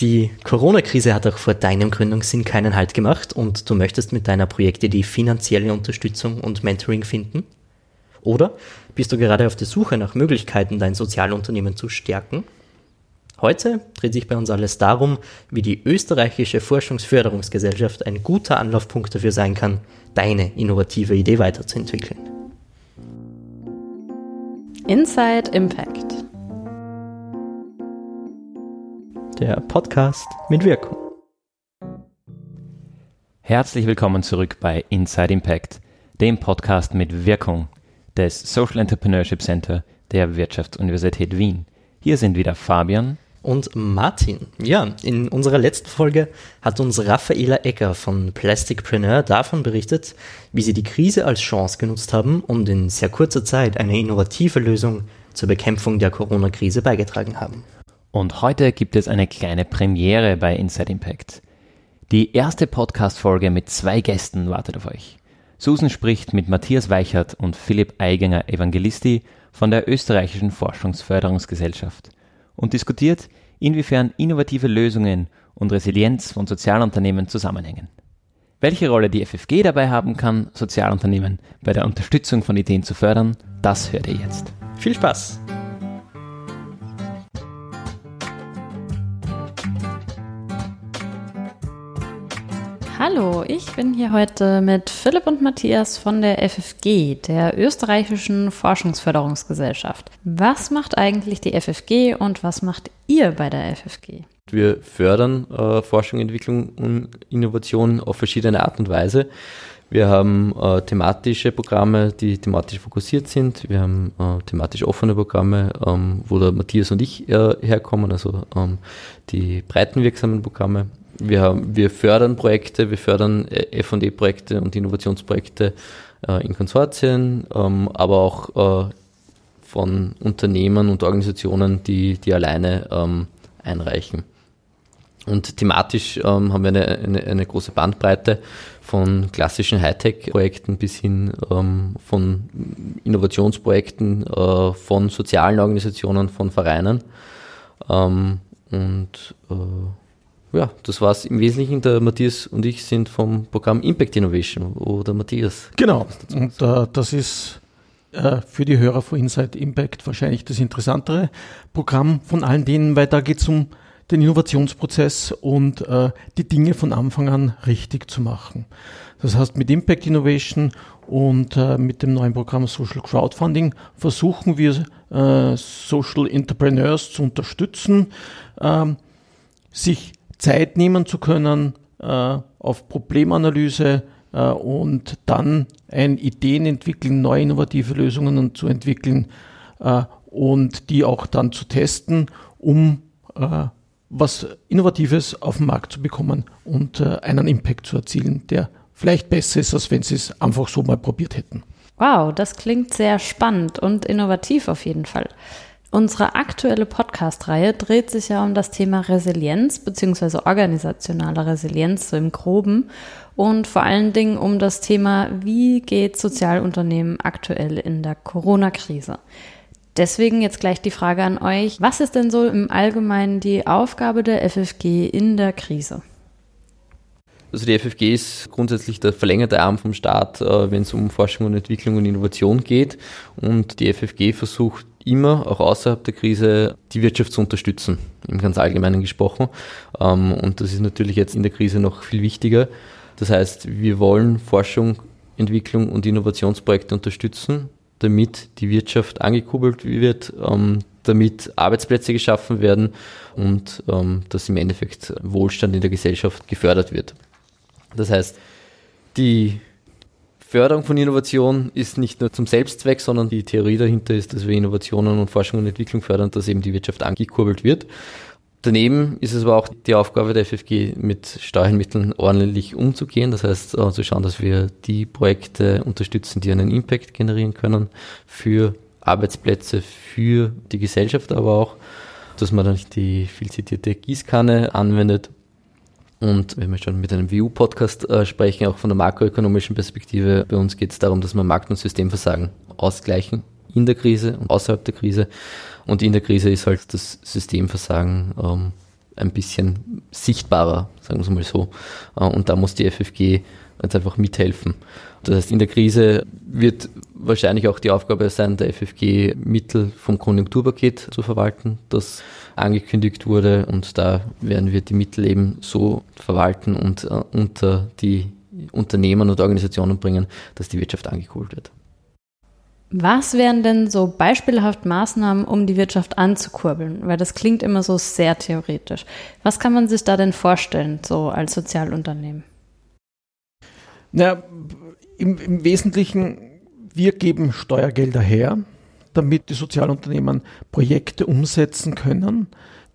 Die Corona-Krise hat auch vor deinem Gründungssinn keinen Halt gemacht und du möchtest mit deiner Projektidee finanzielle Unterstützung und Mentoring finden? Oder bist du gerade auf der Suche nach Möglichkeiten, dein Sozialunternehmen zu stärken? Heute dreht sich bei uns alles darum, wie die österreichische Forschungsförderungsgesellschaft ein guter Anlaufpunkt dafür sein kann, deine innovative Idee weiterzuentwickeln. Inside Impact. Der Podcast mit Wirkung. Herzlich willkommen zurück bei Inside Impact, dem Podcast mit Wirkung des Social Entrepreneurship Center der Wirtschaftsuniversität Wien. Hier sind wieder Fabian und Martin. Ja, in unserer letzten Folge hat uns Raffaela Ecker von Plasticpreneur davon berichtet, wie sie die Krise als Chance genutzt haben und in sehr kurzer Zeit eine innovative Lösung zur Bekämpfung der Corona-Krise beigetragen haben. Und heute gibt es eine kleine Premiere bei Inside Impact. Die erste Podcast-Folge mit zwei Gästen wartet auf euch. Susan spricht mit Matthias Weichert und Philipp Eiginger Evangelisti von der österreichischen Forschungsförderungsgesellschaft und diskutiert, inwiefern innovative Lösungen und Resilienz von Sozialunternehmen zusammenhängen. Welche Rolle die FFG dabei haben kann, Sozialunternehmen bei der Unterstützung von Ideen zu fördern, das hört ihr jetzt. Viel Spaß! Hallo, ich bin hier heute mit Philipp und Matthias von der FFG, der österreichischen Forschungsförderungsgesellschaft. Was macht eigentlich die FFG und was macht ihr bei der FFG? Wir fördern äh, Forschung, Entwicklung und Innovation auf verschiedene Art und Weise. Wir haben äh, thematische Programme, die thematisch fokussiert sind. Wir haben äh, thematisch offene Programme, ähm, wo der Matthias und ich äh, herkommen, also ähm, die breitenwirksamen Programme wir, wir fördern Projekte, wir fördern äh, FD-Projekte und Innovationsprojekte äh, in Konsortien, ähm, aber auch äh, von Unternehmen und Organisationen, die, die alleine ähm, einreichen. Und thematisch ähm, haben wir eine, eine, eine, große Bandbreite von klassischen Hightech-Projekten bis hin ähm, von Innovationsprojekten, äh, von sozialen Organisationen, von Vereinen. Ähm, und äh, ja, das war es im Wesentlichen. Der Matthias und ich sind vom Programm Impact Innovation oder Matthias. Genau, und äh, das ist äh, für die Hörer von Inside Impact wahrscheinlich das interessantere Programm von allen denen, weil da geht es um den Innovationsprozess und äh, die Dinge von Anfang an richtig zu machen. Das heißt, mit Impact Innovation und äh, mit dem neuen Programm Social Crowdfunding versuchen wir äh, Social Entrepreneurs zu unterstützen, ähm, sich Zeit nehmen zu können äh, auf Problemanalyse äh, und dann ein Ideen entwickeln, neue innovative Lösungen zu entwickeln äh, und die auch dann zu testen, um äh, was Innovatives auf den Markt zu bekommen und äh, einen Impact zu erzielen, der vielleicht besser ist, als wenn sie es einfach so mal probiert hätten. Wow, das klingt sehr spannend und innovativ auf jeden Fall. Unsere aktuelle Podcast-Reihe dreht sich ja um das Thema Resilienz bzw. organisationale Resilienz so im groben und vor allen Dingen um das Thema, wie geht Sozialunternehmen aktuell in der Corona-Krise. Deswegen jetzt gleich die Frage an euch, was ist denn so im Allgemeinen die Aufgabe der FFG in der Krise? Also die FFG ist grundsätzlich der verlängerte Arm vom Staat, äh, wenn es um Forschung und Entwicklung und Innovation geht. Und die FFG versucht immer, auch außerhalb der Krise, die Wirtschaft zu unterstützen, im ganz Allgemeinen gesprochen. Ähm, und das ist natürlich jetzt in der Krise noch viel wichtiger. Das heißt, wir wollen Forschung, Entwicklung und Innovationsprojekte unterstützen, damit die Wirtschaft angekurbelt wird, ähm, damit Arbeitsplätze geschaffen werden und ähm, dass im Endeffekt Wohlstand in der Gesellschaft gefördert wird. Das heißt, die Förderung von Innovation ist nicht nur zum Selbstzweck, sondern die Theorie dahinter ist, dass wir Innovationen und Forschung und Entwicklung fördern, dass eben die Wirtschaft angekurbelt wird. Daneben ist es aber auch die Aufgabe der FFG, mit Steuermitteln ordentlich umzugehen. Das heißt, äh, zu schauen, dass wir die Projekte unterstützen, die einen Impact generieren können für Arbeitsplätze, für die Gesellschaft, aber auch, dass man dann nicht die viel zitierte Gießkanne anwendet und wenn wir schon mit einem WU-Podcast äh, sprechen, auch von der makroökonomischen Perspektive, bei uns geht es darum, dass wir Markt- und Systemversagen ausgleichen in der Krise und außerhalb der Krise. Und in der Krise ist halt das Systemversagen ähm, ein bisschen sichtbarer, sagen wir es mal so. Äh, und da muss die FFG jetzt einfach mithelfen. Das heißt, in der Krise wird wahrscheinlich auch die Aufgabe sein, der FFG Mittel vom Konjunkturpaket zu verwalten, das angekündigt wurde. Und da werden wir die Mittel eben so verwalten und uh, unter die Unternehmen und Organisationen bringen, dass die Wirtschaft angekurbelt wird. Was wären denn so beispielhaft Maßnahmen, um die Wirtschaft anzukurbeln? Weil das klingt immer so sehr theoretisch. Was kann man sich da denn vorstellen, so als Sozialunternehmen? Naja, im, im Wesentlichen, wir geben Steuergelder her, damit die Sozialunternehmen Projekte umsetzen können.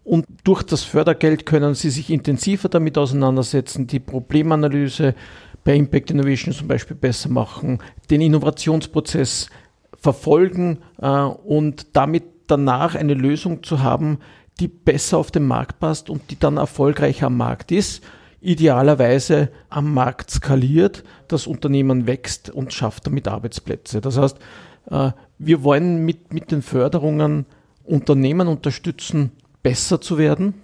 Und durch das Fördergeld können sie sich intensiver damit auseinandersetzen, die Problemanalyse bei Impact Innovation zum Beispiel besser machen, den Innovationsprozess verfolgen äh, und damit danach eine Lösung zu haben, die besser auf den Markt passt und die dann erfolgreicher am Markt ist idealerweise am Markt skaliert, das Unternehmen wächst und schafft damit Arbeitsplätze. Das heißt, äh, wir wollen mit, mit den Förderungen Unternehmen unterstützen, besser zu werden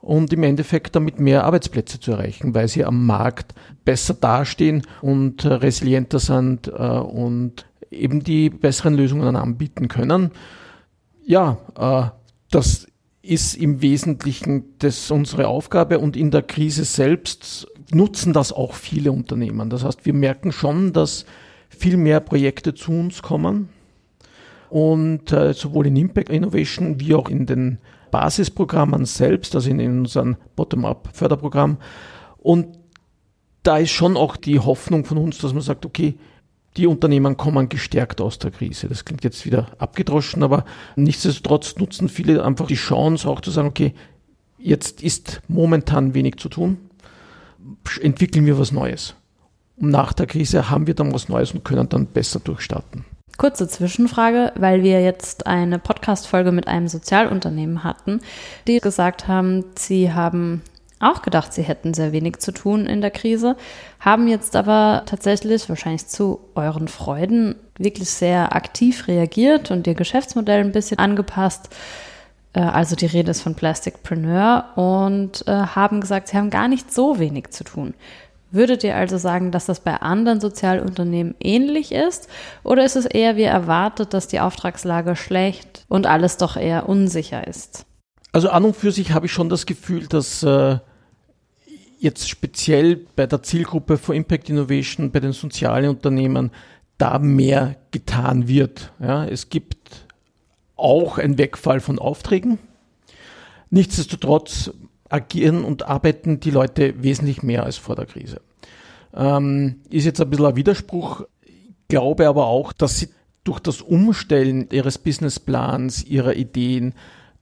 und im Endeffekt damit mehr Arbeitsplätze zu erreichen, weil sie am Markt besser dastehen und äh, resilienter sind äh, und eben die besseren Lösungen anbieten können. Ja, das ist im Wesentlichen das unsere Aufgabe und in der Krise selbst nutzen das auch viele Unternehmen. Das heißt, wir merken schon, dass viel mehr Projekte zu uns kommen und äh, sowohl in Impact Innovation wie auch in den Basisprogrammen selbst, also in, in unserem Bottom-up-Förderprogramm. Und da ist schon auch die Hoffnung von uns, dass man sagt, okay, die Unternehmen kommen gestärkt aus der Krise. Das klingt jetzt wieder abgedroschen, aber nichtsdestotrotz nutzen viele einfach die Chance auch zu sagen, okay, jetzt ist momentan wenig zu tun, entwickeln wir was Neues. Und nach der Krise haben wir dann was Neues und können dann besser durchstarten. Kurze Zwischenfrage, weil wir jetzt eine Podcast-Folge mit einem Sozialunternehmen hatten, die gesagt haben, sie haben auch gedacht, sie hätten sehr wenig zu tun in der Krise, haben jetzt aber tatsächlich, wahrscheinlich zu euren Freuden, wirklich sehr aktiv reagiert und ihr Geschäftsmodell ein bisschen angepasst. Äh, also die Rede ist von Plasticpreneur und äh, haben gesagt, sie haben gar nicht so wenig zu tun. Würdet ihr also sagen, dass das bei anderen Sozialunternehmen ähnlich ist? Oder ist es eher wie erwartet, dass die Auftragslage schlecht und alles doch eher unsicher ist? Also an und für sich habe ich schon das Gefühl, dass äh, jetzt speziell bei der Zielgruppe for Impact Innovation, bei den sozialen Unternehmen, da mehr getan wird. Ja, es gibt auch einen Wegfall von Aufträgen. Nichtsdestotrotz agieren und arbeiten die Leute wesentlich mehr als vor der Krise. Ähm, ist jetzt ein bisschen ein Widerspruch. Ich glaube aber auch, dass sie durch das Umstellen ihres Businessplans, ihrer Ideen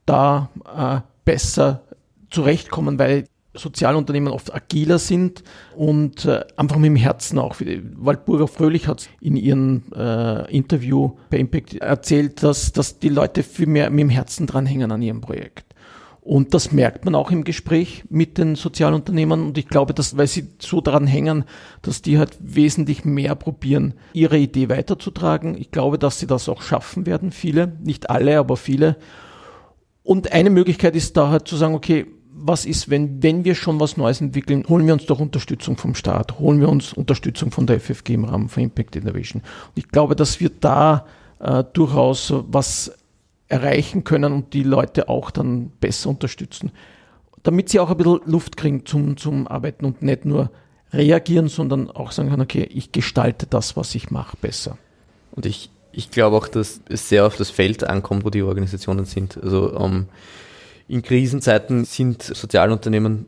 da äh, besser zurechtkommen, weil Sozialunternehmen oft agiler sind und äh, einfach mit dem Herzen auch. Waldburger Fröhlich hat in ihrem äh, Interview bei Impact erzählt, dass, dass die Leute viel mehr mit dem Herzen dranhängen an ihrem Projekt. Und das merkt man auch im Gespräch mit den Sozialunternehmen. Und ich glaube, dass, weil sie so daran hängen, dass die halt wesentlich mehr probieren, ihre Idee weiterzutragen. Ich glaube, dass sie das auch schaffen werden, viele. Nicht alle, aber viele. Und eine Möglichkeit ist da halt zu sagen, okay, was ist, wenn, wenn wir schon was Neues entwickeln, holen wir uns doch Unterstützung vom Staat, holen wir uns Unterstützung von der FFG im Rahmen von Impact Innovation. Und ich glaube, dass wir da äh, durchaus was erreichen können und die Leute auch dann besser unterstützen, damit sie auch ein bisschen Luft kriegen zum, zum Arbeiten und nicht nur reagieren, sondern auch sagen können, okay, ich gestalte das, was ich mache, besser. Und ich, ich glaube auch, dass es sehr auf das Feld ankommt, wo die Organisationen sind. Also ähm, in Krisenzeiten sind Sozialunternehmen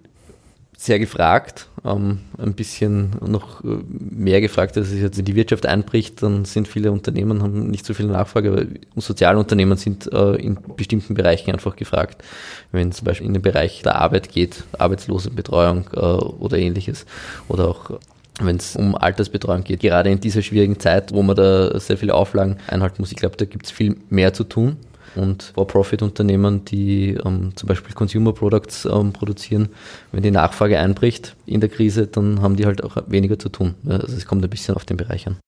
sehr gefragt, ähm, ein bisschen noch äh, mehr gefragt, als es jetzt in die Wirtschaft einbricht, dann sind viele Unternehmen, haben nicht so viel Nachfrage, aber Sozialunternehmen sind äh, in bestimmten Bereichen einfach gefragt. Wenn es zum Beispiel in den Bereich der Arbeit geht, Arbeitslosenbetreuung äh, oder ähnliches, oder auch wenn es um Altersbetreuung geht, gerade in dieser schwierigen Zeit, wo man da sehr viele Auflagen einhalten muss, ich glaube, da gibt es viel mehr zu tun und For-Profit-Unternehmen, die ähm, zum Beispiel Consumer Products ähm, produzieren, wenn die Nachfrage einbricht in der Krise, dann haben die halt auch weniger zu tun. Also es kommt ein bisschen auf den Bereich an.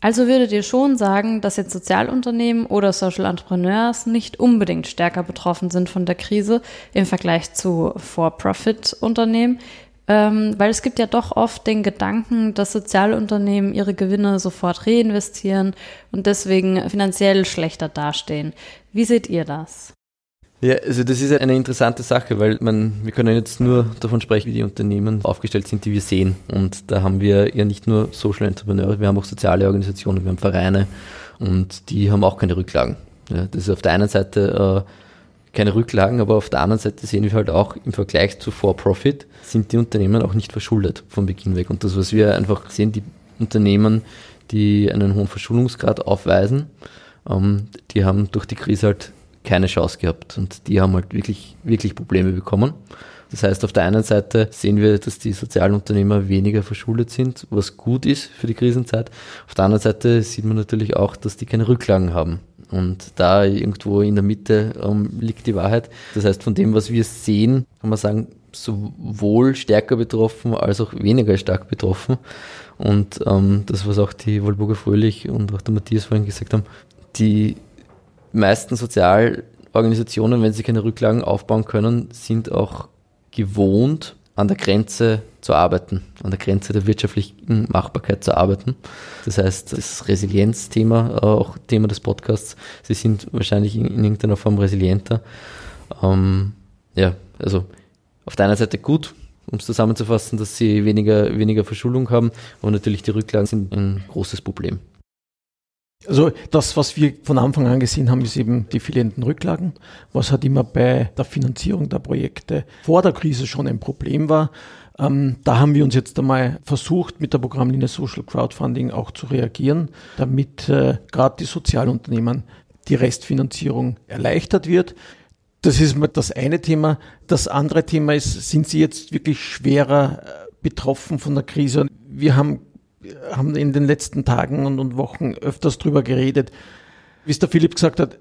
Also würdet ihr schon sagen, dass jetzt Sozialunternehmen oder Social Entrepreneurs nicht unbedingt stärker betroffen sind von der Krise im Vergleich zu For-Profit-Unternehmen, ähm, weil es gibt ja doch oft den Gedanken, dass Sozialunternehmen ihre Gewinne sofort reinvestieren und deswegen finanziell schlechter dastehen. Wie seht ihr das? Ja, also das ist eine interessante Sache, weil man, wir können jetzt nur davon sprechen, wie die Unternehmen aufgestellt sind, die wir sehen. Und da haben wir ja nicht nur Social Entrepreneure, wir haben auch soziale Organisationen, wir haben Vereine und die haben auch keine Rücklagen. Ja, das ist auf der einen Seite äh, keine Rücklagen, aber auf der anderen Seite sehen wir halt auch im Vergleich zu For-Profit sind die Unternehmen auch nicht verschuldet von Beginn weg. Und das, was wir einfach sehen, die Unternehmen, die einen hohen Verschuldungsgrad aufweisen, ähm, die haben durch die Krise halt keine Chance gehabt und die haben halt wirklich, wirklich Probleme bekommen. Das heißt, auf der einen Seite sehen wir, dass die Sozialunternehmer weniger verschuldet sind, was gut ist für die Krisenzeit. Auf der anderen Seite sieht man natürlich auch, dass die keine Rücklagen haben. Und da irgendwo in der Mitte ähm, liegt die Wahrheit. Das heißt, von dem, was wir sehen, kann man sagen, sowohl stärker betroffen als auch weniger stark betroffen. Und ähm, das, was auch die Wolburger Fröhlich und auch der Matthias vorhin gesagt haben, die meisten Sozialorganisationen, wenn sie keine Rücklagen aufbauen können, sind auch gewohnt, an der Grenze zu arbeiten, an der Grenze der wirtschaftlichen Machbarkeit zu arbeiten. Das heißt, das Resilienzthema, auch Thema des Podcasts, sie sind wahrscheinlich in, in irgendeiner Form resilienter. Ähm, ja, also auf der einen Seite gut, um es zusammenzufassen, dass sie weniger, weniger Verschuldung haben, aber natürlich die Rücklagen sind ein großes Problem. Also das, was wir von Anfang an gesehen haben, ist eben die fehlenden Rücklagen, was halt immer bei der Finanzierung der Projekte vor der Krise schon ein Problem war. Ähm, da haben wir uns jetzt einmal versucht, mit der Programmlinie Social Crowdfunding auch zu reagieren, damit äh, gerade die Sozialunternehmen die Restfinanzierung erleichtert wird. Das ist mal das eine Thema. Das andere Thema ist, sind sie jetzt wirklich schwerer äh, betroffen von der Krise? Wir haben haben in den letzten Tagen und, Wochen öfters drüber geredet. Wie es der Philipp gesagt hat,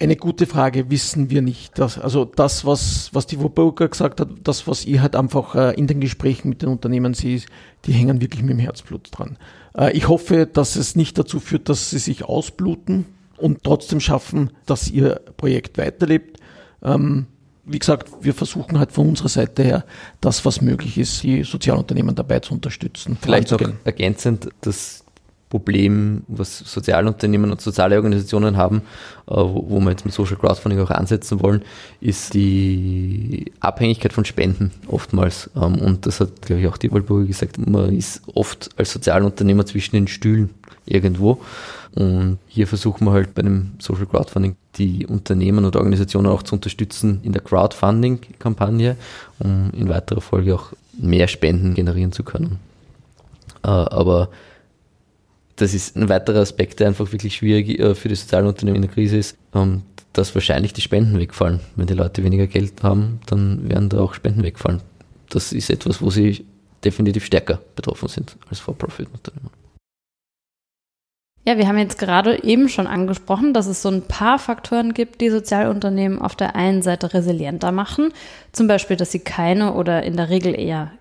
eine gute Frage wissen wir nicht. Das, also das, was, was die Wurburger gesagt hat, das, was ihr halt einfach äh, in den Gesprächen mit den Unternehmen seht, die hängen wirklich mit dem Herzblut dran. Äh, ich hoffe, dass es nicht dazu führt, dass sie sich ausbluten und trotzdem schaffen, dass ihr Projekt weiterlebt. Ähm, wie gesagt, wir versuchen halt von unserer Seite her, das, was möglich ist, die Sozialunternehmen dabei zu unterstützen. Vielleicht noch ergänzend, das Problem, was Sozialunternehmen und soziale Organisationen haben, äh, wo wir jetzt mit Social Crowdfunding auch ansetzen wollen, ist die Abhängigkeit von Spenden oftmals. Ähm, und das hat, glaube ich, auch die Walburger gesagt, man ist oft als Sozialunternehmer zwischen den Stühlen irgendwo. Und hier versuchen wir halt bei dem Social Crowdfunding die Unternehmen oder Organisationen auch zu unterstützen in der Crowdfunding-Kampagne, um in weiterer Folge auch mehr Spenden generieren zu können. Äh, aber das ist ein weiterer Aspekt, der einfach wirklich schwierig äh, für die sozialen Unternehmen in der Krise ist, ähm, dass wahrscheinlich die Spenden wegfallen. Wenn die Leute weniger Geld haben, dann werden da auch Spenden wegfallen. Das ist etwas, wo sie definitiv stärker betroffen sind als For-Profit-Unternehmen. Ja, wir haben jetzt gerade eben schon angesprochen, dass es so ein paar Faktoren gibt, die Sozialunternehmen auf der einen Seite resilienter machen. Zum Beispiel, dass sie keine oder in der Regel eher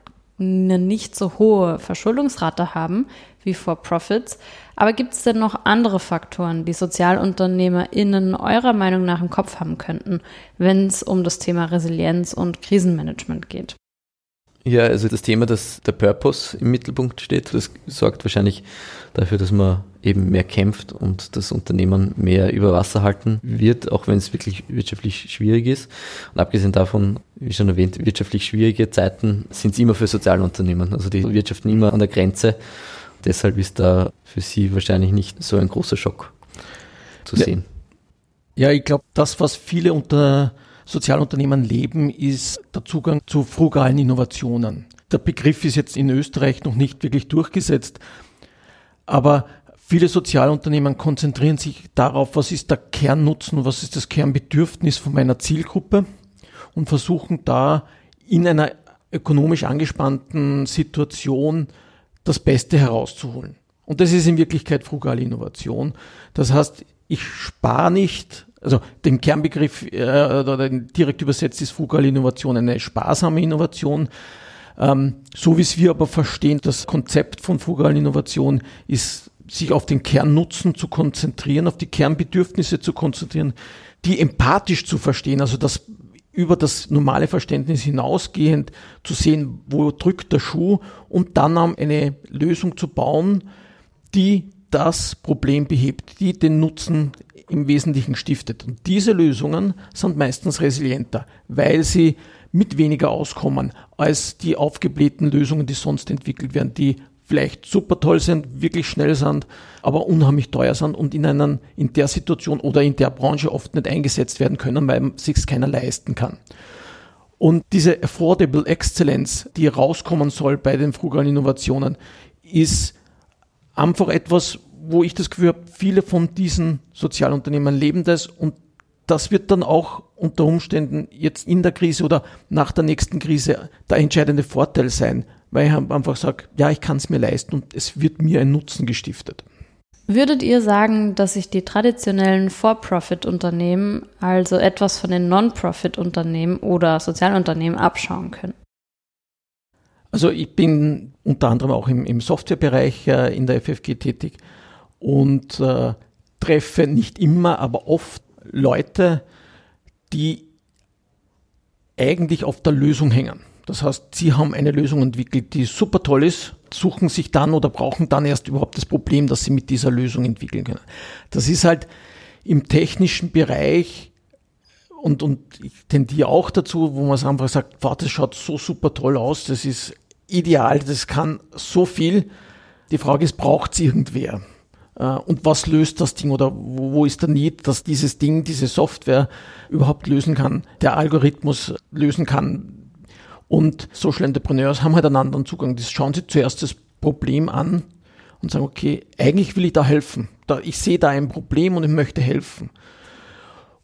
eine nicht so hohe Verschuldungsrate haben wie for Profits. Aber gibt es denn noch andere Faktoren, die SozialunternehmerInnen eurer Meinung nach im Kopf haben könnten, wenn es um das Thema Resilienz und Krisenmanagement geht? Ja, also das Thema, dass der Purpose im Mittelpunkt steht, das sorgt wahrscheinlich dafür, dass man eben mehr kämpft und das Unternehmen mehr über Wasser halten wird, auch wenn es wirklich wirtschaftlich schwierig ist. Und abgesehen davon, wie schon erwähnt, wirtschaftlich schwierige Zeiten sind es immer für Sozialunternehmen. Also die wirtschaften immer an der Grenze. Deshalb ist da für sie wahrscheinlich nicht so ein großer Schock zu ja. sehen. Ja, ich glaube, das, was viele unter Sozialunternehmen leben, ist der Zugang zu frugalen Innovationen. Der Begriff ist jetzt in Österreich noch nicht wirklich durchgesetzt, aber viele Sozialunternehmen konzentrieren sich darauf, was ist der Kernnutzen, was ist das Kernbedürfnis von meiner Zielgruppe und versuchen da in einer ökonomisch angespannten Situation das Beste herauszuholen. Und das ist in Wirklichkeit frugale Innovation. Das heißt, ich spare nicht also den Kernbegriff äh, direkt übersetzt ist frugale Innovation eine sparsame Innovation. Ähm, so wie es wir aber verstehen, das Konzept von frugalen Innovation ist sich auf den Kernnutzen zu konzentrieren, auf die Kernbedürfnisse zu konzentrieren, die empathisch zu verstehen, also das über das normale Verständnis hinausgehend zu sehen, wo drückt der Schuh und dann eine Lösung zu bauen, die das Problem behebt, die den Nutzen im Wesentlichen stiftet. Und diese Lösungen sind meistens resilienter, weil sie mit weniger auskommen als die aufgeblähten Lösungen, die sonst entwickelt werden, die vielleicht super toll sind, wirklich schnell sind, aber unheimlich teuer sind und in, einen, in der Situation oder in der Branche oft nicht eingesetzt werden können, weil sich keiner leisten kann. Und diese Affordable Excellence, die rauskommen soll bei den frugalen Innovationen, ist einfach etwas, wo ich das Gefühl habe, viele von diesen Sozialunternehmen leben das und das wird dann auch unter Umständen jetzt in der Krise oder nach der nächsten Krise der entscheidende Vorteil sein, weil ich einfach sage, ja, ich kann es mir leisten und es wird mir ein Nutzen gestiftet. Würdet ihr sagen, dass sich die traditionellen For-Profit-Unternehmen also etwas von den Non-Profit-Unternehmen oder Sozialunternehmen abschauen können? Also ich bin unter anderem auch im, im Softwarebereich äh, in der FFG tätig und äh, treffe nicht immer, aber oft Leute, die eigentlich auf der Lösung hängen. Das heißt, sie haben eine Lösung entwickelt, die super toll ist, suchen sich dann oder brauchen dann erst überhaupt das Problem, das sie mit dieser Lösung entwickeln können. Das ist halt im technischen Bereich und, und ich tendiere auch dazu, wo man es einfach sagt, wow, das schaut so super toll aus, das ist ideal, das kann so viel. Die Frage ist, braucht es irgendwer? Äh, und was löst das Ding oder wo ist der Need, dass dieses Ding, diese Software überhaupt lösen kann, der Algorithmus lösen kann, und Social Entrepreneurs haben halt einen anderen Zugang. Das schauen sie zuerst das Problem an und sagen, okay, eigentlich will ich da helfen. Da, ich sehe da ein Problem und ich möchte helfen.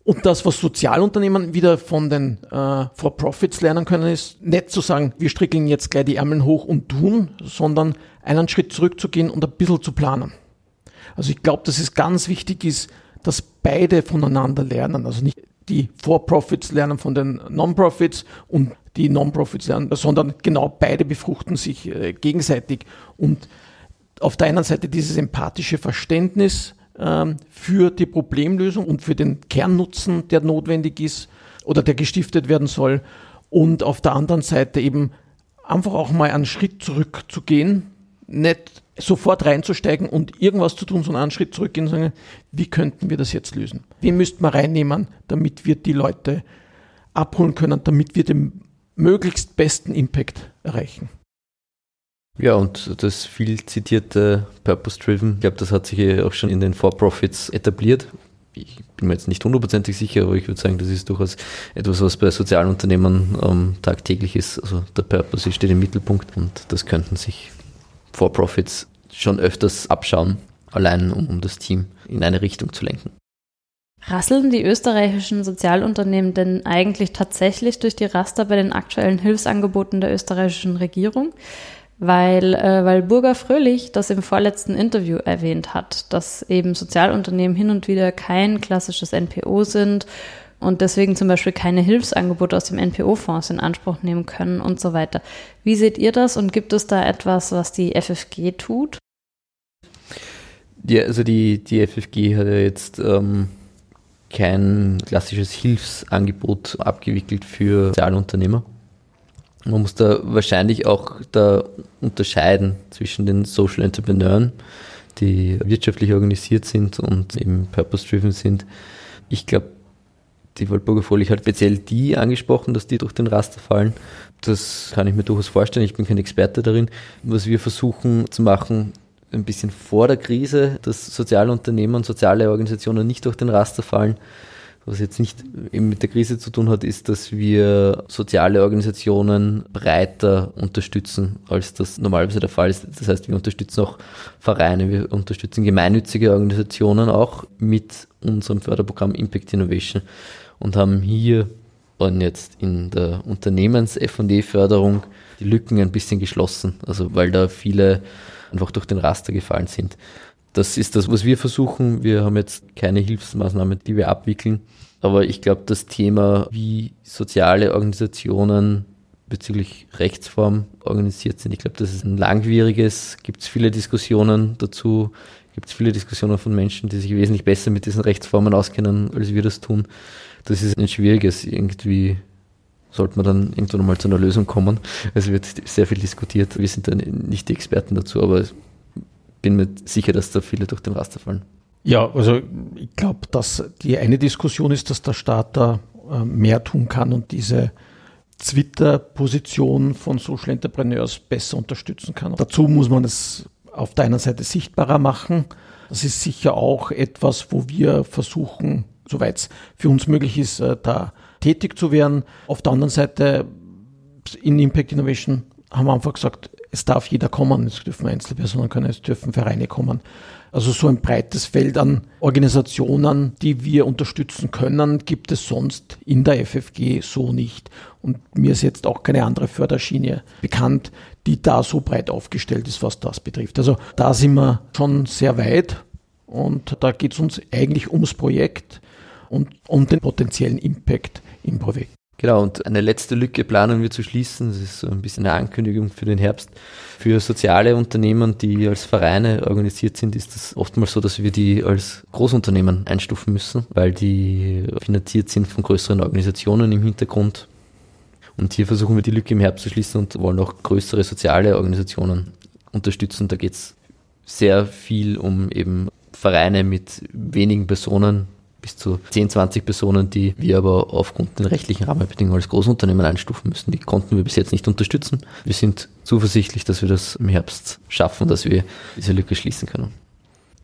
Und das, was Sozialunternehmen wieder von den äh, For-Profits lernen können, ist nicht zu sagen, wir strickeln jetzt gleich die Ärmel hoch und tun, sondern einen Schritt zurückzugehen und ein bisschen zu planen. Also ich glaube, dass es ganz wichtig ist, dass beide voneinander lernen. Also nicht die For-Profits lernen von den Non-Profits und die Non-Profits lernen, sondern genau beide befruchten sich äh, gegenseitig. Und auf der einen Seite dieses empathische Verständnis ähm, für die Problemlösung und für den Kernnutzen, der notwendig ist oder der gestiftet werden soll. Und auf der anderen Seite eben einfach auch mal einen Schritt zurückzugehen, nicht sofort reinzusteigen und irgendwas zu tun, sondern einen Schritt zurückgehen und sagen, wie könnten wir das jetzt lösen? Wie müssten wir reinnehmen, damit wir die Leute abholen können, damit wir den möglichst besten Impact erreichen? Ja, und das viel zitierte Purpose-Driven, ich glaube, das hat sich auch schon in den For-Profits etabliert. Ich bin mir jetzt nicht hundertprozentig sicher, aber ich würde sagen, das ist durchaus etwas, was bei sozialen Unternehmen ähm, tagtäglich ist. Also der Purpose steht im Mittelpunkt und das könnten sich For-Profits schon öfters abschauen, allein um, um das Team in eine Richtung zu lenken. Rasseln die österreichischen Sozialunternehmen denn eigentlich tatsächlich durch die Raster bei den aktuellen Hilfsangeboten der österreichischen Regierung? Weil, äh, weil Burger Fröhlich das im vorletzten Interview erwähnt hat, dass eben Sozialunternehmen hin und wieder kein klassisches NPO sind und deswegen zum Beispiel keine Hilfsangebote aus dem NPO-Fonds in Anspruch nehmen können und so weiter. Wie seht ihr das und gibt es da etwas, was die FFG tut? Ja, also die, die FFG hat ja jetzt ähm, kein klassisches Hilfsangebot abgewickelt für Sozialunternehmer. Man muss da wahrscheinlich auch da unterscheiden zwischen den Social Entrepreneuren, die wirtschaftlich organisiert sind und eben purpose-driven sind. Ich glaube, die Waldburger Folie hat speziell die angesprochen, dass die durch den Raster fallen. Das kann ich mir durchaus vorstellen. Ich bin kein Experte darin. Was wir versuchen zu machen, ein bisschen vor der Krise, dass soziale Unternehmen und soziale Organisationen nicht durch den Raster fallen. Was jetzt nicht eben mit der Krise zu tun hat, ist, dass wir soziale Organisationen breiter unterstützen, als das normalerweise der Fall ist. Das heißt, wir unterstützen auch Vereine, wir unterstützen gemeinnützige Organisationen auch mit unserem Förderprogramm Impact Innovation und haben hier und jetzt in der Unternehmens-F&E-Förderung die Lücken ein bisschen geschlossen, also weil da viele einfach durch den Raster gefallen sind. Das ist das, was wir versuchen. Wir haben jetzt keine Hilfsmaßnahmen, die wir abwickeln. Aber ich glaube, das Thema, wie soziale Organisationen bezüglich Rechtsform organisiert sind, ich glaube, das ist ein langwieriges, gibt es viele Diskussionen dazu, gibt es viele Diskussionen von Menschen, die sich wesentlich besser mit diesen Rechtsformen auskennen, als wir das tun. Das ist ein schwieriges, irgendwie sollte man dann irgendwann mal zu einer Lösung kommen. Es wird sehr viel diskutiert. Wir sind dann nicht die Experten dazu, aber ich bin mir sicher, dass da viele durch den Raster fallen. Ja, also ich glaube, dass die eine Diskussion ist, dass der Staat da äh, mehr tun kann und diese Twitter-Position von Social Entrepreneurs besser unterstützen kann. Dazu muss man es auf der einen Seite sichtbarer machen. Das ist sicher auch etwas, wo wir versuchen, soweit es für uns möglich ist, äh, da tätig zu werden. Auf der anderen Seite in Impact Innovation haben wir einfach gesagt, es darf jeder kommen, es dürfen Einzelpersonen können, es dürfen Vereine kommen. Also so ein breites Feld an Organisationen, die wir unterstützen können, gibt es sonst in der FFG so nicht. Und mir ist jetzt auch keine andere Förderschiene bekannt, die da so breit aufgestellt ist, was das betrifft. Also da sind wir schon sehr weit und da geht es uns eigentlich ums Projekt und um den potenziellen Impact im Projekt. Genau, und eine letzte Lücke planen wir zu schließen. Das ist so ein bisschen eine Ankündigung für den Herbst. Für soziale Unternehmen, die als Vereine organisiert sind, ist es oftmals so, dass wir die als Großunternehmen einstufen müssen, weil die finanziert sind von größeren Organisationen im Hintergrund. Und hier versuchen wir die Lücke im Herbst zu schließen und wollen auch größere soziale Organisationen unterstützen. Da geht es sehr viel um eben Vereine mit wenigen Personen, bis zu 10, 20 Personen, die wir aber aufgrund der rechtlichen Rahmenbedingungen als Großunternehmen einstufen müssen. Die konnten wir bis jetzt nicht unterstützen. Wir sind zuversichtlich, dass wir das im Herbst schaffen, dass wir diese Lücke schließen können.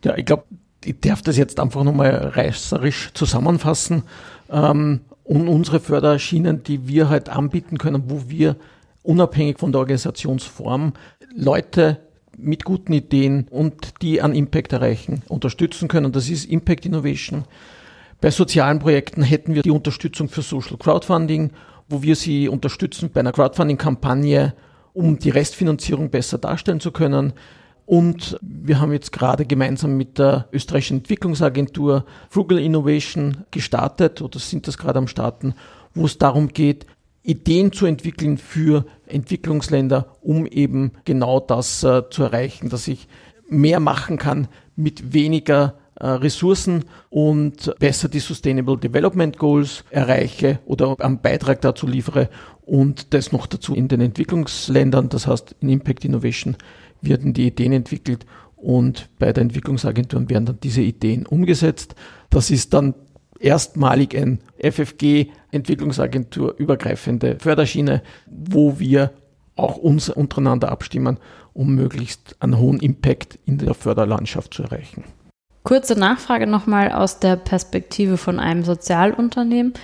Ja, ich glaube, ich darf das jetzt einfach nochmal reißerisch zusammenfassen. Ähm, und unsere Förderschienen, die wir halt anbieten können, wo wir unabhängig von der Organisationsform Leute mit guten Ideen und die an Impact erreichen, unterstützen können. Das ist Impact Innovation. Bei sozialen Projekten hätten wir die Unterstützung für Social Crowdfunding, wo wir sie unterstützen bei einer Crowdfunding-Kampagne, um die Restfinanzierung besser darstellen zu können. Und wir haben jetzt gerade gemeinsam mit der österreichischen Entwicklungsagentur Frugal Innovation gestartet oder sind das gerade am Starten, wo es darum geht, Ideen zu entwickeln für Entwicklungsländer, um eben genau das äh, zu erreichen, dass ich mehr machen kann mit weniger Ressourcen und besser die Sustainable Development Goals erreiche oder einen Beitrag dazu liefere und das noch dazu in den Entwicklungsländern, das heißt in Impact Innovation werden die Ideen entwickelt und bei der Entwicklungsagenturen werden dann diese Ideen umgesetzt. Das ist dann erstmalig ein FFG Entwicklungsagentur übergreifende Förderschiene, wo wir auch uns untereinander abstimmen, um möglichst einen hohen Impact in der Förderlandschaft zu erreichen. Kurze Nachfrage nochmal aus der Perspektive von einem Sozialunternehmen.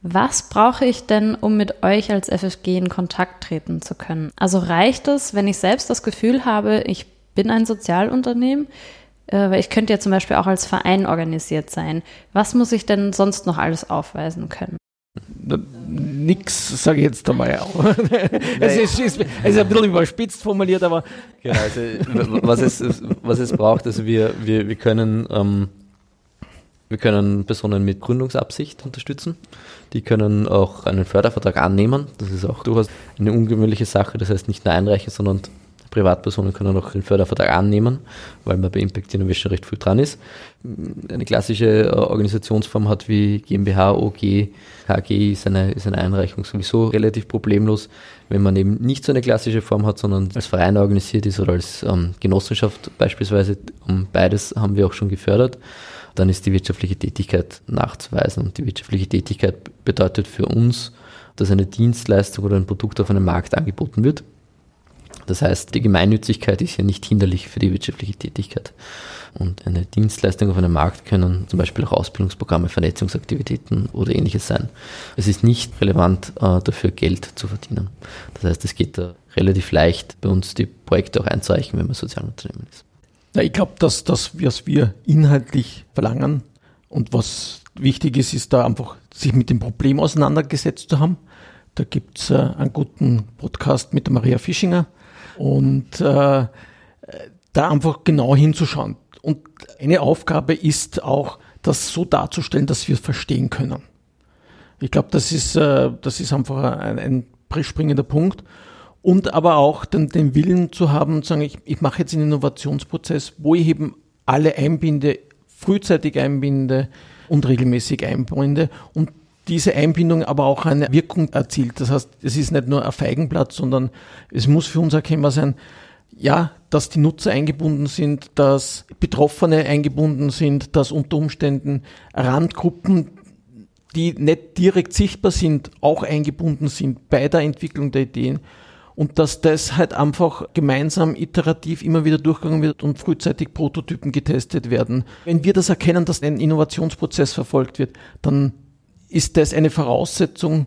Was brauche ich denn, um mit euch als FFG in Kontakt treten zu können? Also reicht es, wenn ich selbst das Gefühl habe, ich bin ein Sozialunternehmen? Äh, weil ich könnte ja zum Beispiel auch als Verein organisiert sein. Was muss ich denn sonst noch alles aufweisen können? Nix, sage ich jetzt einmal es, ist, es ist ein bisschen überspitzt formuliert, aber. Genau, also, was, es, was es braucht, also wir, wir, wir können. Ähm, wir können Personen mit Gründungsabsicht unterstützen. Die können auch einen Fördervertrag annehmen. Das ist auch durchaus eine ungewöhnliche Sache. Das heißt nicht nur einreichen, sondern Privatpersonen können auch den Fördervertrag annehmen, weil man bei Impact Innovation recht früh dran ist. Eine klassische äh, Organisationsform hat wie GmbH, OG, KG ist eine, ist eine Einreichung sowieso relativ problemlos. Wenn man eben nicht so eine klassische Form hat, sondern als Verein organisiert ist oder als ähm, Genossenschaft beispielsweise, um beides haben wir auch schon gefördert, dann ist die wirtschaftliche Tätigkeit nachzuweisen. Und die wirtschaftliche Tätigkeit bedeutet für uns, dass eine Dienstleistung oder ein Produkt auf einem Markt angeboten wird das heißt, die Gemeinnützigkeit ist ja nicht hinderlich für die wirtschaftliche Tätigkeit. Und eine Dienstleistung auf einem Markt können zum Beispiel auch Ausbildungsprogramme, Vernetzungsaktivitäten oder ähnliches sein. Es ist nicht relevant, äh, dafür Geld zu verdienen. Das heißt, es geht da relativ leicht, bei uns die Projekte auch einzureichen, wenn man Sozialunternehmen ist. Ja, ich glaube, dass das, was wir inhaltlich verlangen und was wichtig ist, ist da einfach sich mit dem Problem auseinandergesetzt zu haben. Da gibt es äh, einen guten Podcast mit Maria Fischinger, und äh, da einfach genau hinzuschauen. Und eine Aufgabe ist auch, das so darzustellen, dass wir es verstehen können. Ich glaube, das ist, äh, das ist einfach ein, ein springender Punkt. Und aber auch den, den Willen zu haben, zu sagen, ich, ich mache jetzt einen Innovationsprozess, wo ich eben alle einbinde, frühzeitig einbinde und regelmäßig einbinde und diese Einbindung aber auch eine Wirkung erzielt. Das heißt, es ist nicht nur ein Feigenblatt, sondern es muss für uns erkennbar sein, ja, dass die Nutzer eingebunden sind, dass Betroffene eingebunden sind, dass unter Umständen Randgruppen, die nicht direkt sichtbar sind, auch eingebunden sind bei der Entwicklung der Ideen und dass das halt einfach gemeinsam iterativ immer wieder durchgegangen wird und frühzeitig Prototypen getestet werden. Wenn wir das erkennen, dass ein Innovationsprozess verfolgt wird, dann ist das eine Voraussetzung,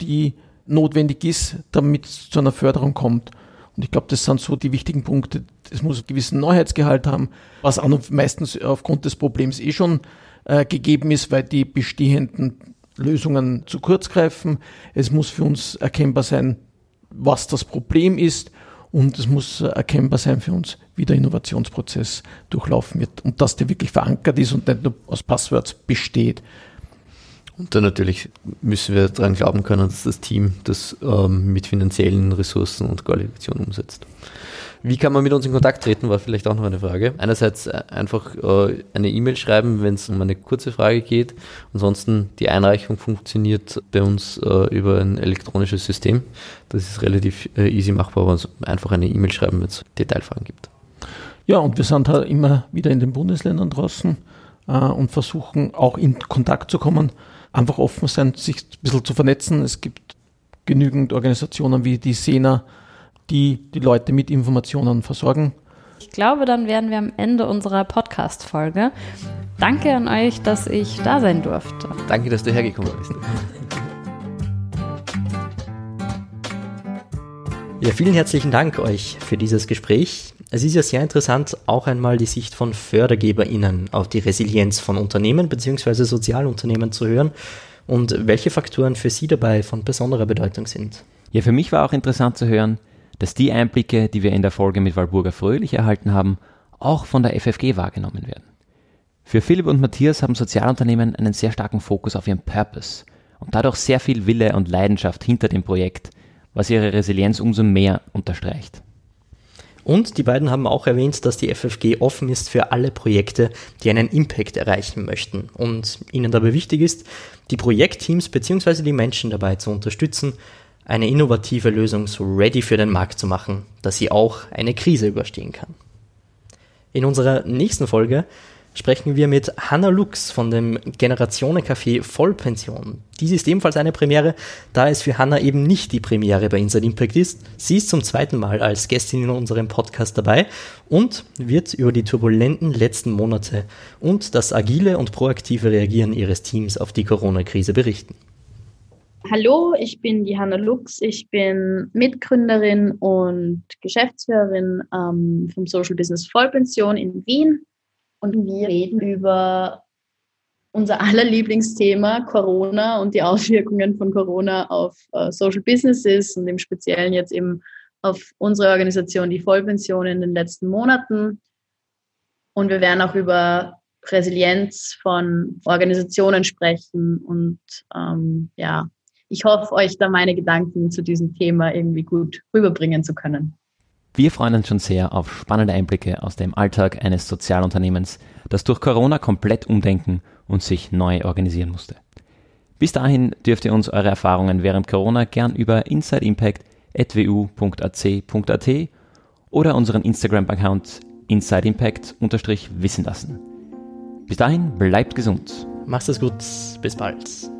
die notwendig ist, damit es zu einer Förderung kommt. Und ich glaube, das sind so die wichtigen Punkte. Es muss einen gewissen Neuheitsgehalt haben, was auch noch meistens aufgrund des Problems eh schon äh, gegeben ist, weil die bestehenden Lösungen zu kurz greifen. Es muss für uns erkennbar sein, was das Problem ist und es muss erkennbar sein für uns, wie der Innovationsprozess durchlaufen wird und dass der wirklich verankert ist und nicht nur aus Passwords besteht. Und dann natürlich müssen wir daran glauben können, dass das Team das ähm, mit finanziellen Ressourcen und Koordination umsetzt. Wie kann man mit uns in Kontakt treten, war vielleicht auch noch eine Frage. Einerseits äh, einfach äh, eine E-Mail schreiben, wenn es um eine kurze Frage geht. Ansonsten die Einreichung funktioniert bei uns äh, über ein elektronisches System. Das ist relativ easy machbar, aber einfach eine E-Mail schreiben, wenn es Detailfragen gibt. Ja, und wir sind halt immer wieder in den Bundesländern draußen und versuchen auch in Kontakt zu kommen. Einfach offen sein, sich ein bisschen zu vernetzen. Es gibt genügend Organisationen wie die SENA, die die Leute mit Informationen versorgen. Ich glaube, dann wären wir am Ende unserer Podcast-Folge. Danke an euch, dass ich da sein durfte. Danke, dass du hergekommen bist. Ja, vielen herzlichen Dank euch für dieses Gespräch. Es ist ja sehr interessant, auch einmal die Sicht von FördergeberInnen auf die Resilienz von Unternehmen bzw. Sozialunternehmen zu hören und welche Faktoren für sie dabei von besonderer Bedeutung sind. Ja, für mich war auch interessant zu hören, dass die Einblicke, die wir in der Folge mit Walburga Fröhlich erhalten haben, auch von der FFG wahrgenommen werden. Für Philipp und Matthias haben Sozialunternehmen einen sehr starken Fokus auf ihren Purpose und dadurch sehr viel Wille und Leidenschaft hinter dem Projekt, was ihre Resilienz umso mehr unterstreicht. Und die beiden haben auch erwähnt, dass die FFG offen ist für alle Projekte, die einen Impact erreichen möchten und ihnen dabei wichtig ist, die Projektteams bzw. die Menschen dabei zu unterstützen, eine innovative Lösung so ready für den Markt zu machen, dass sie auch eine Krise überstehen kann. In unserer nächsten Folge sprechen wir mit Hanna Lux von dem Generationencafé Vollpension. Dies ist ebenfalls eine Premiere, da es für Hanna eben nicht die Premiere bei Inside Impact ist. Sie ist zum zweiten Mal als Gästin in unserem Podcast dabei und wird über die turbulenten letzten Monate und das agile und proaktive Reagieren ihres Teams auf die Corona-Krise berichten. Hallo, ich bin die Hanna Lux. Ich bin Mitgründerin und Geschäftsführerin ähm, vom Social Business Vollpension in Wien. Und wir reden über unser aller Lieblingsthema Corona und die Auswirkungen von Corona auf äh, Social Businesses und im Speziellen jetzt eben auf unsere Organisation, die Vollpension in den letzten Monaten. Und wir werden auch über Resilienz von Organisationen sprechen und ähm, ja, ich hoffe, euch da meine Gedanken zu diesem Thema irgendwie gut rüberbringen zu können. Wir freuen uns schon sehr auf spannende Einblicke aus dem Alltag eines Sozialunternehmens, das durch Corona komplett umdenken und sich neu organisieren musste. Bis dahin dürft ihr uns eure Erfahrungen während Corona gern über insideimpact.wu.ac.at oder unseren Instagram-Account insideimpact-wissen lassen. Bis dahin bleibt gesund. Macht es gut, bis bald.